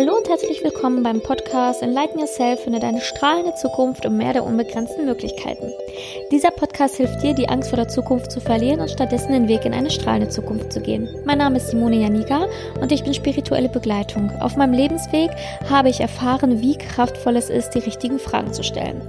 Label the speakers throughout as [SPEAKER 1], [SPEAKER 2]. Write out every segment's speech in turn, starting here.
[SPEAKER 1] Hallo und herzlich willkommen beim Podcast Enlighten Yourself, finde deine strahlende Zukunft und mehr der unbegrenzten Möglichkeiten. Dieser Podcast hilft dir, die Angst vor der Zukunft zu verlieren und stattdessen den Weg in eine strahlende Zukunft zu gehen. Mein Name ist Simone Janiga und ich bin spirituelle Begleitung. Auf meinem Lebensweg habe ich erfahren, wie kraftvoll es ist, die richtigen Fragen zu stellen.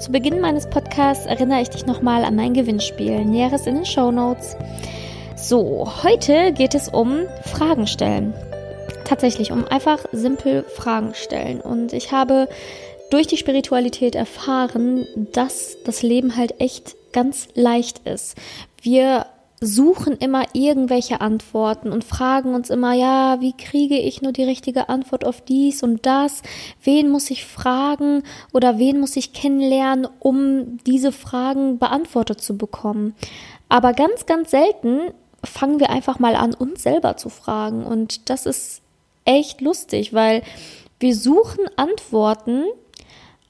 [SPEAKER 1] Zu Beginn meines Podcasts erinnere ich dich nochmal an mein Gewinnspiel. Näheres in den Show Notes. So, heute geht es um Fragen stellen tatsächlich um einfach simpel Fragen stellen. Und ich habe durch die Spiritualität erfahren, dass das Leben halt echt ganz leicht ist. Wir suchen immer irgendwelche Antworten und fragen uns immer, ja, wie kriege ich nur die richtige Antwort auf dies und das? Wen muss ich fragen oder wen muss ich kennenlernen, um diese Fragen beantwortet zu bekommen? Aber ganz, ganz selten fangen wir einfach mal an, uns selber zu fragen. Und das ist echt lustig, weil wir suchen Antworten,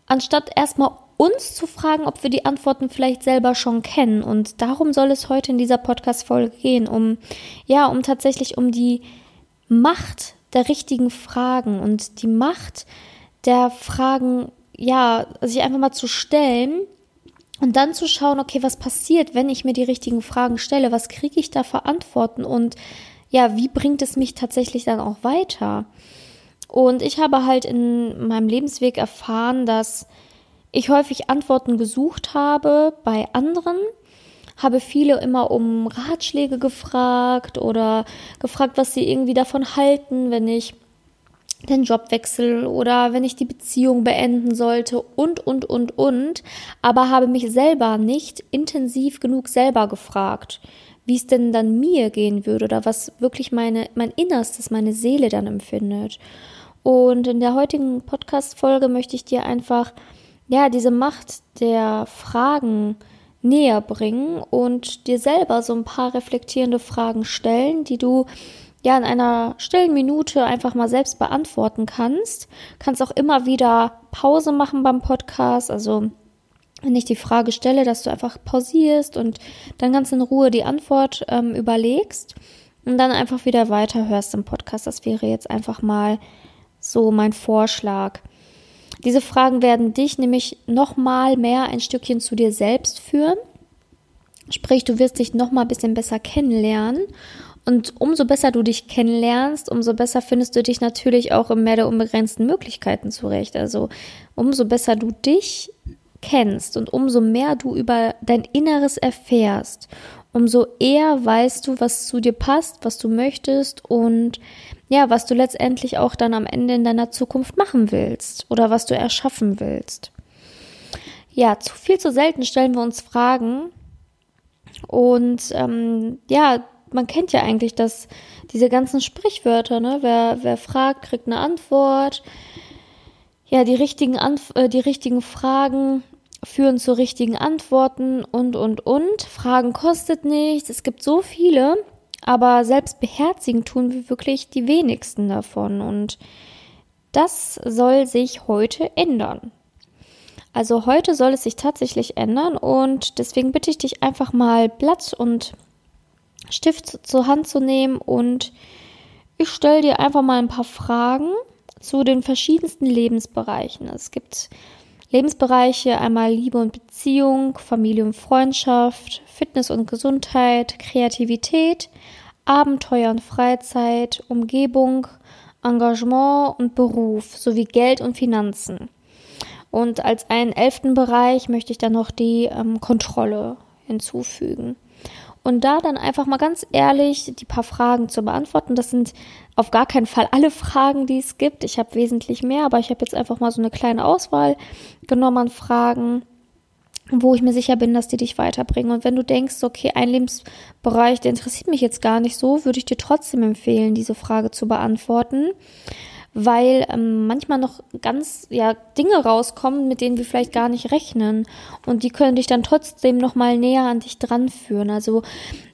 [SPEAKER 1] anstatt erstmal uns zu fragen, ob wir die Antworten vielleicht selber schon kennen. Und darum soll es heute in dieser Podcast-Folge gehen, um, ja, um tatsächlich um die Macht der richtigen Fragen und die Macht der Fragen, ja, sich einfach mal zu stellen und dann zu schauen, okay, was passiert, wenn ich mir die richtigen Fragen stelle? Was kriege ich da für Antworten? Und ja, wie bringt es mich tatsächlich dann auch weiter? Und ich habe halt in meinem Lebensweg erfahren, dass ich häufig Antworten gesucht habe bei anderen, habe viele immer um Ratschläge gefragt oder gefragt, was sie irgendwie davon halten, wenn ich den Job wechsle oder wenn ich die Beziehung beenden sollte und, und, und, und, aber habe mich selber nicht intensiv genug selber gefragt wie es denn dann mir gehen würde oder was wirklich meine, mein Innerstes, meine Seele dann empfindet. Und in der heutigen Podcast-Folge möchte ich dir einfach, ja, diese Macht der Fragen näher bringen und dir selber so ein paar reflektierende Fragen stellen, die du ja in einer stillen Minute einfach mal selbst beantworten kannst. Kannst auch immer wieder Pause machen beim Podcast, also wenn ich die Frage stelle, dass du einfach pausierst und dann ganz in Ruhe die Antwort ähm, überlegst und dann einfach wieder weiterhörst im Podcast. Das wäre jetzt einfach mal so mein Vorschlag. Diese Fragen werden dich nämlich nochmal mehr ein Stückchen zu dir selbst führen. Sprich, du wirst dich nochmal ein bisschen besser kennenlernen. Und umso besser du dich kennenlernst, umso besser findest du dich natürlich auch im Meer der unbegrenzten Möglichkeiten zurecht. Also umso besser du dich kennst und umso mehr du über dein Inneres erfährst, umso eher weißt du, was zu dir passt, was du möchtest und ja, was du letztendlich auch dann am Ende in deiner Zukunft machen willst oder was du erschaffen willst. Ja, zu viel zu selten stellen wir uns Fragen und ähm, ja, man kennt ja eigentlich das, diese ganzen Sprichwörter, ne? Wer, wer fragt, kriegt eine Antwort. Ja, die richtigen, Anf äh, die richtigen Fragen führen zu richtigen Antworten und, und, und. Fragen kostet nichts. Es gibt so viele, aber selbst beherzigen tun wir wirklich die wenigsten davon. Und das soll sich heute ändern. Also heute soll es sich tatsächlich ändern und deswegen bitte ich dich einfach mal Blatt und Stift zur Hand zu nehmen und ich stelle dir einfach mal ein paar Fragen zu den verschiedensten Lebensbereichen. Es gibt Lebensbereiche einmal Liebe und Beziehung, Familie und Freundschaft, Fitness und Gesundheit, Kreativität, Abenteuer und Freizeit, Umgebung, Engagement und Beruf sowie Geld und Finanzen. Und als einen elften Bereich möchte ich dann noch die ähm, Kontrolle hinzufügen. Und da dann einfach mal ganz ehrlich die paar Fragen zu beantworten. Das sind auf gar keinen Fall alle Fragen, die es gibt. Ich habe wesentlich mehr, aber ich habe jetzt einfach mal so eine kleine Auswahl genommen an Fragen, wo ich mir sicher bin, dass die dich weiterbringen. Und wenn du denkst, okay, ein Lebensbereich, der interessiert mich jetzt gar nicht so, würde ich dir trotzdem empfehlen, diese Frage zu beantworten weil ähm, manchmal noch ganz ja Dinge rauskommen, mit denen wir vielleicht gar nicht rechnen und die können dich dann trotzdem noch mal näher an dich dran führen. Also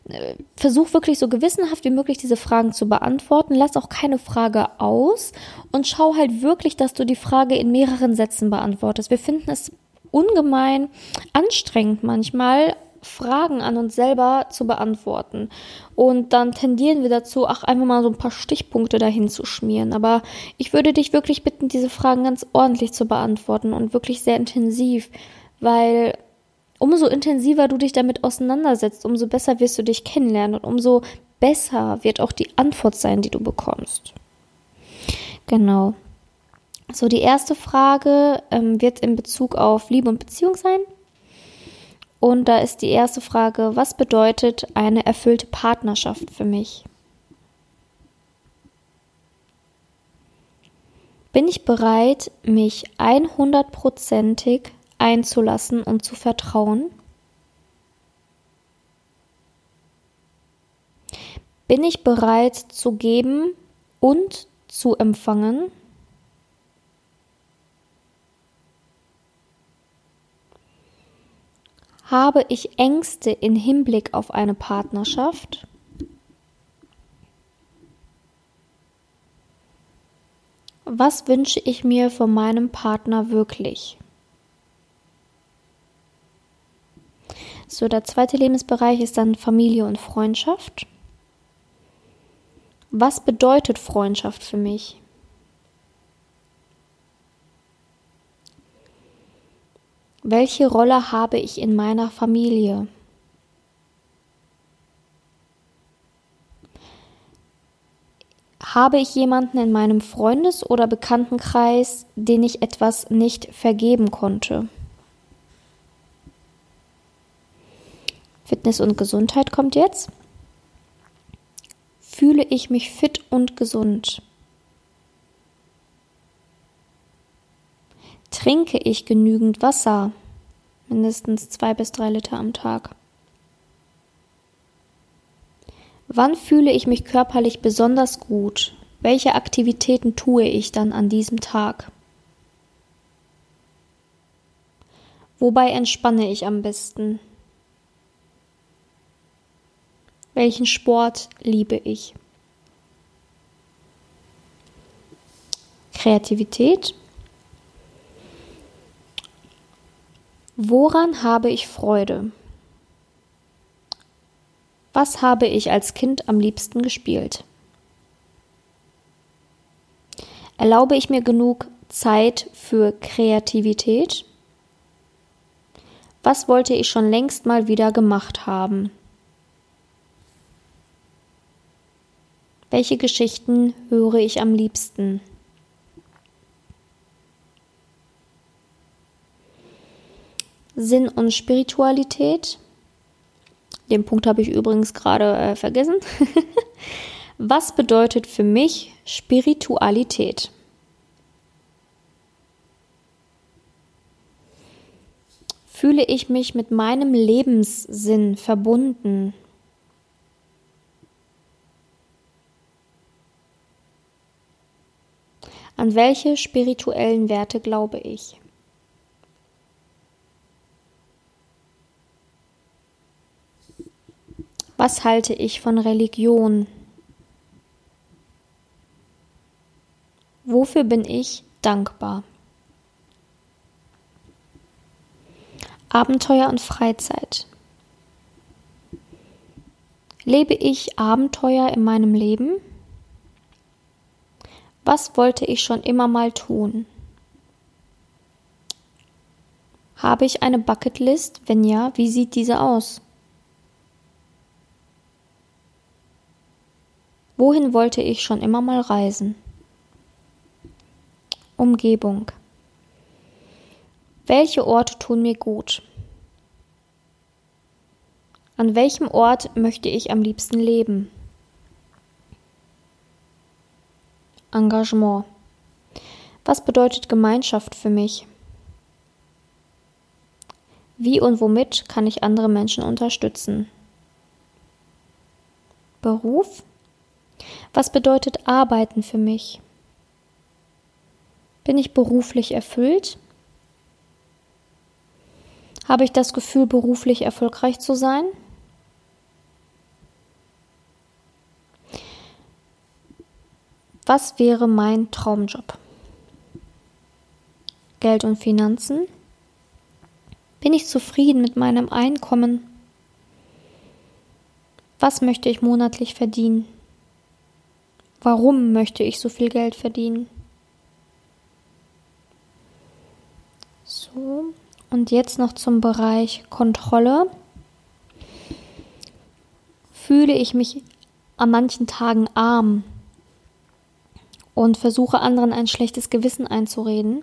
[SPEAKER 1] äh, versuch wirklich so gewissenhaft wie möglich diese Fragen zu beantworten. Lass auch keine Frage aus und schau halt wirklich, dass du die Frage in mehreren Sätzen beantwortest. Wir finden es ungemein anstrengend manchmal, Fragen an uns selber zu beantworten. Und dann tendieren wir dazu, ach, einfach mal so ein paar Stichpunkte dahin zu schmieren. Aber ich würde dich wirklich bitten, diese Fragen ganz ordentlich zu beantworten und wirklich sehr intensiv, weil umso intensiver du dich damit auseinandersetzt, umso besser wirst du dich kennenlernen und umso besser wird auch die Antwort sein, die du bekommst. Genau. So, die erste Frage ähm, wird in Bezug auf Liebe und Beziehung sein. Und da ist die erste Frage, was bedeutet eine erfüllte Partnerschaft für mich? Bin ich bereit, mich 100%ig einzulassen und zu vertrauen? Bin ich bereit zu geben und zu empfangen? Habe ich Ängste in Hinblick auf eine Partnerschaft? Was wünsche ich mir von meinem Partner wirklich? So, der zweite Lebensbereich ist dann Familie und Freundschaft. Was bedeutet Freundschaft für mich? Welche Rolle habe ich in meiner Familie? Habe ich jemanden in meinem Freundes- oder Bekanntenkreis, den ich etwas nicht vergeben konnte? Fitness und Gesundheit kommt jetzt. Fühle ich mich fit und gesund? Trinke ich genügend Wasser? Mindestens zwei bis drei Liter am Tag. Wann fühle ich mich körperlich besonders gut? Welche Aktivitäten tue ich dann an diesem Tag? Wobei entspanne ich am besten? Welchen Sport liebe ich? Kreativität Woran habe ich Freude? Was habe ich als Kind am liebsten gespielt? Erlaube ich mir genug Zeit für Kreativität? Was wollte ich schon längst mal wieder gemacht haben? Welche Geschichten höre ich am liebsten? Sinn und Spiritualität. Den Punkt habe ich übrigens gerade äh, vergessen. Was bedeutet für mich Spiritualität? Fühle ich mich mit meinem Lebenssinn verbunden? An welche spirituellen Werte glaube ich? Was halte ich von Religion? Wofür bin ich dankbar? Abenteuer und Freizeit. Lebe ich Abenteuer in meinem Leben? Was wollte ich schon immer mal tun? Habe ich eine Bucketlist? Wenn ja, wie sieht diese aus? Wohin wollte ich schon immer mal reisen? Umgebung. Welche Orte tun mir gut? An welchem Ort möchte ich am liebsten leben? Engagement. Was bedeutet Gemeinschaft für mich? Wie und womit kann ich andere Menschen unterstützen? Beruf? Was bedeutet Arbeiten für mich? Bin ich beruflich erfüllt? Habe ich das Gefühl, beruflich erfolgreich zu sein? Was wäre mein Traumjob? Geld und Finanzen? Bin ich zufrieden mit meinem Einkommen? Was möchte ich monatlich verdienen? Warum möchte ich so viel Geld verdienen? So, und jetzt noch zum Bereich Kontrolle. Fühle ich mich an manchen Tagen arm und versuche anderen ein schlechtes Gewissen einzureden?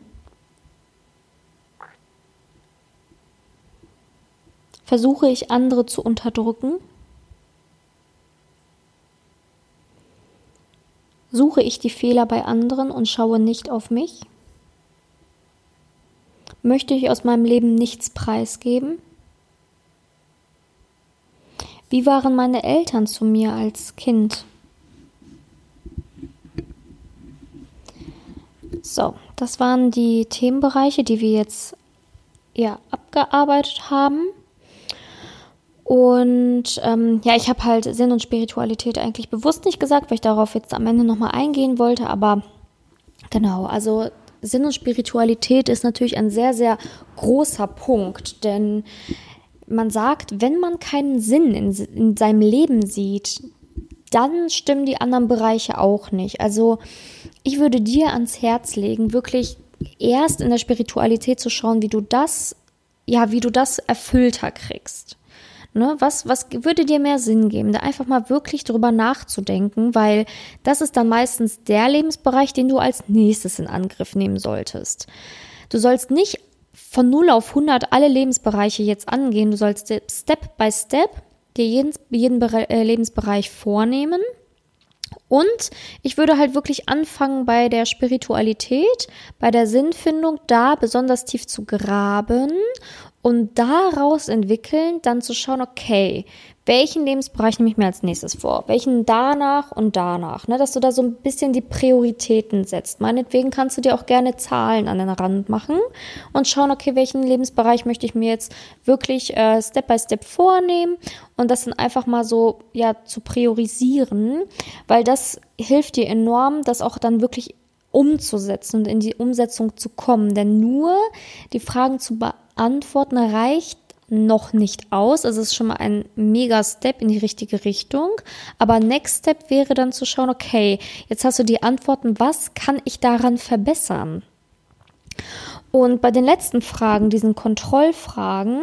[SPEAKER 1] Versuche ich andere zu unterdrücken? Suche ich die Fehler bei anderen und schaue nicht auf mich? Möchte ich aus meinem Leben nichts preisgeben? Wie waren meine Eltern zu mir als Kind? So, das waren die Themenbereiche, die wir jetzt ja abgearbeitet haben. Und ähm, ja, ich habe halt Sinn und Spiritualität eigentlich bewusst nicht gesagt, weil ich darauf jetzt am Ende nochmal eingehen wollte. Aber genau, also Sinn und Spiritualität ist natürlich ein sehr, sehr großer Punkt. Denn man sagt, wenn man keinen Sinn in, in seinem Leben sieht, dann stimmen die anderen Bereiche auch nicht. Also ich würde dir ans Herz legen, wirklich erst in der Spiritualität zu schauen, wie du das, ja, wie du das erfüllter kriegst. Ne, was, was würde dir mehr Sinn geben? Da einfach mal wirklich drüber nachzudenken, weil das ist dann meistens der Lebensbereich, den du als nächstes in Angriff nehmen solltest. Du sollst nicht von 0 auf 100 alle Lebensbereiche jetzt angehen. Du sollst Step by Step dir jeden, jeden äh, Lebensbereich vornehmen. Und ich würde halt wirklich anfangen bei der Spiritualität, bei der Sinnfindung, da besonders tief zu graben und daraus entwickeln, dann zu schauen, okay, welchen Lebensbereich nehme ich mir als nächstes vor? Welchen danach und danach? Ne? Dass du da so ein bisschen die Prioritäten setzt. Meinetwegen kannst du dir auch gerne Zahlen an den Rand machen und schauen, okay, welchen Lebensbereich möchte ich mir jetzt wirklich äh, Step by Step vornehmen und das dann einfach mal so ja zu priorisieren, weil das hilft dir enorm, das auch dann wirklich umzusetzen und in die Umsetzung zu kommen. Denn nur die Fragen zu beantworten, Antworten reicht noch nicht aus. Also es ist schon mal ein mega Step in die richtige Richtung. Aber Next Step wäre dann zu schauen, okay, jetzt hast du die Antworten, was kann ich daran verbessern? Und bei den letzten Fragen, diesen Kontrollfragen,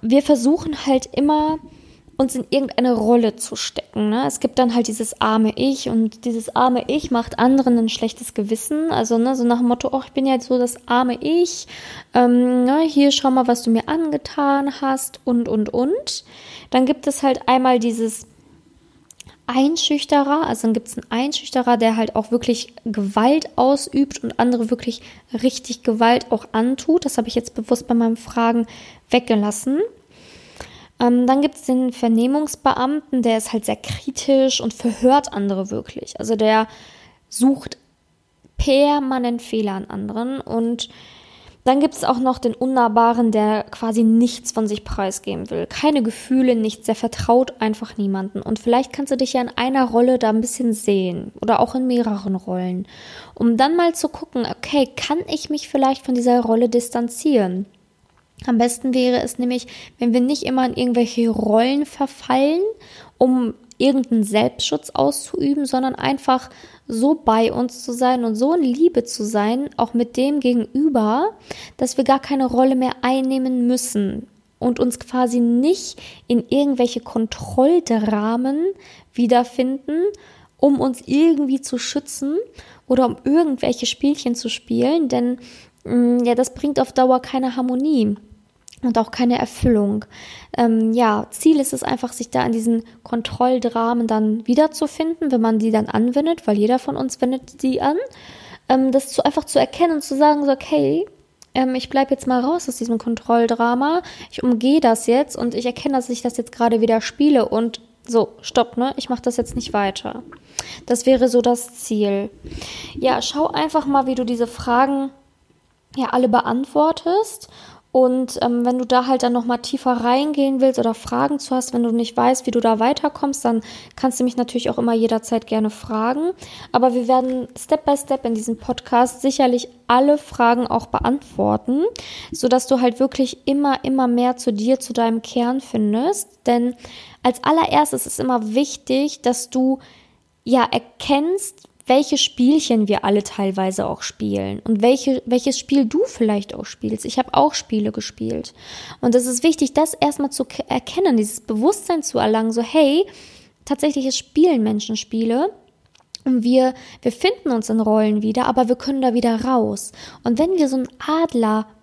[SPEAKER 1] wir versuchen halt immer uns in irgendeine Rolle zu stecken. Ne? Es gibt dann halt dieses arme Ich und dieses arme Ich macht anderen ein schlechtes Gewissen. Also ne, so nach dem Motto, oh, ich bin ja so das arme Ich. Ähm, ne, hier schau mal, was du mir angetan hast und und und. Dann gibt es halt einmal dieses Einschüchterer, also dann gibt es einen Einschüchterer, der halt auch wirklich Gewalt ausübt und andere wirklich richtig Gewalt auch antut. Das habe ich jetzt bewusst bei meinen Fragen weggelassen. Ähm, dann gibt es den Vernehmungsbeamten, der ist halt sehr kritisch und verhört andere wirklich. Also der sucht permanent Fehler an anderen und dann gibt es auch noch den Unnahbaren, der quasi nichts von sich preisgeben will. Keine Gefühle, nichts. Der vertraut einfach niemanden. Und vielleicht kannst du dich ja in einer Rolle da ein bisschen sehen oder auch in mehreren Rollen. Um dann mal zu gucken, okay, kann ich mich vielleicht von dieser Rolle distanzieren? Am besten wäre es nämlich, wenn wir nicht immer in irgendwelche Rollen verfallen, um irgendeinen Selbstschutz auszuüben, sondern einfach so bei uns zu sein und so in Liebe zu sein, auch mit dem Gegenüber, dass wir gar keine Rolle mehr einnehmen müssen und uns quasi nicht in irgendwelche Kontrolldramen wiederfinden, um uns irgendwie zu schützen oder um irgendwelche Spielchen zu spielen, denn mm, ja, das bringt auf Dauer keine Harmonie und auch keine Erfüllung. Ähm, ja, Ziel ist es einfach, sich da an diesen Kontrolldramen dann wiederzufinden, wenn man die dann anwendet, weil jeder von uns wendet die an. Ähm, das zu, einfach zu erkennen und zu sagen, so, okay, ähm, ich bleibe jetzt mal raus aus diesem Kontrolldrama, ich umgehe das jetzt und ich erkenne, dass ich das jetzt gerade wieder spiele und so, stopp, ne? Ich mache das jetzt nicht weiter. Das wäre so das Ziel. Ja, schau einfach mal, wie du diese Fragen ja alle beantwortest Und ähm, wenn du da halt dann nochmal tiefer reingehen willst oder Fragen zu hast, wenn du nicht weißt, wie du da weiterkommst, dann kannst du mich natürlich auch immer jederzeit gerne fragen. Aber wir werden Step by Step in diesem Podcast sicherlich alle Fragen auch beantworten, sodass du halt wirklich immer, immer mehr zu dir, zu deinem Kern findest. Denn als allererstes ist immer wichtig, dass du ja erkennst, welche Spielchen wir alle teilweise auch spielen und welche, welches Spiel du vielleicht auch spielst. Ich habe auch Spiele gespielt. Und es ist wichtig, das erstmal zu erkennen, dieses Bewusstsein zu erlangen, so hey, tatsächlich spielen Menschen Spiele. Und wir, wir finden uns in Rollen wieder, aber wir können da wieder raus. Und wenn wir so einen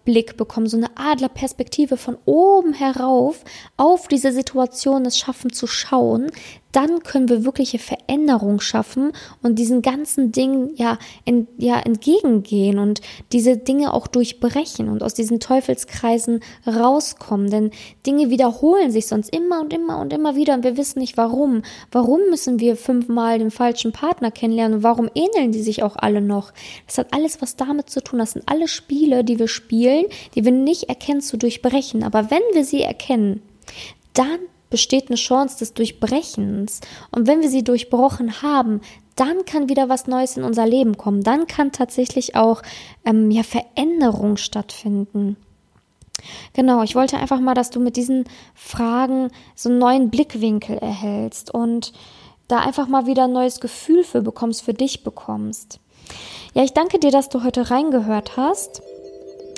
[SPEAKER 1] Adlerblick bekommen, so eine Adlerperspektive von oben herauf auf diese Situation es schaffen zu schauen, dann können wir wirkliche Veränderung schaffen und diesen ganzen Dingen ja, ja entgegengehen und diese Dinge auch durchbrechen und aus diesen Teufelskreisen rauskommen. Denn Dinge wiederholen sich sonst immer und immer und immer wieder und wir wissen nicht warum. Warum müssen wir fünfmal den falschen Partner kennenlernen warum ähneln die sich auch alle noch? Das hat alles was damit zu tun. Das sind alle Spiele, die wir spielen, die wir nicht erkennen zu durchbrechen. Aber wenn wir sie erkennen, dann besteht eine Chance des Durchbrechens. Und wenn wir sie durchbrochen haben, dann kann wieder was Neues in unser Leben kommen. Dann kann tatsächlich auch ähm, ja, Veränderung stattfinden. Genau, ich wollte einfach mal, dass du mit diesen Fragen so einen neuen Blickwinkel erhältst und da einfach mal wieder ein neues Gefühl für bekommst, für dich bekommst. Ja, ich danke dir, dass du heute reingehört hast.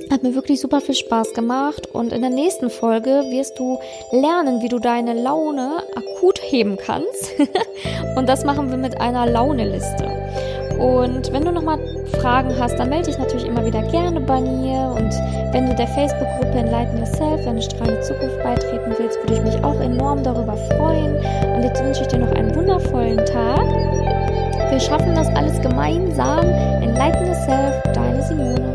[SPEAKER 1] Hat mir wirklich super viel Spaß gemacht und in der nächsten Folge wirst du lernen, wie du deine Laune akut heben kannst. und das machen wir mit einer Launeliste. Und wenn du nochmal Fragen hast, dann melde dich natürlich immer wieder gerne bei mir. Und wenn du der Facebook-Gruppe Enlighten Yourself, deine strahlende Zukunft beitreten willst, würde ich mich auch enorm darüber freuen. Und jetzt wünsche ich dir noch einen wundervollen Tag. Wir schaffen das alles gemeinsam. Enlighten Yourself, deine Simone.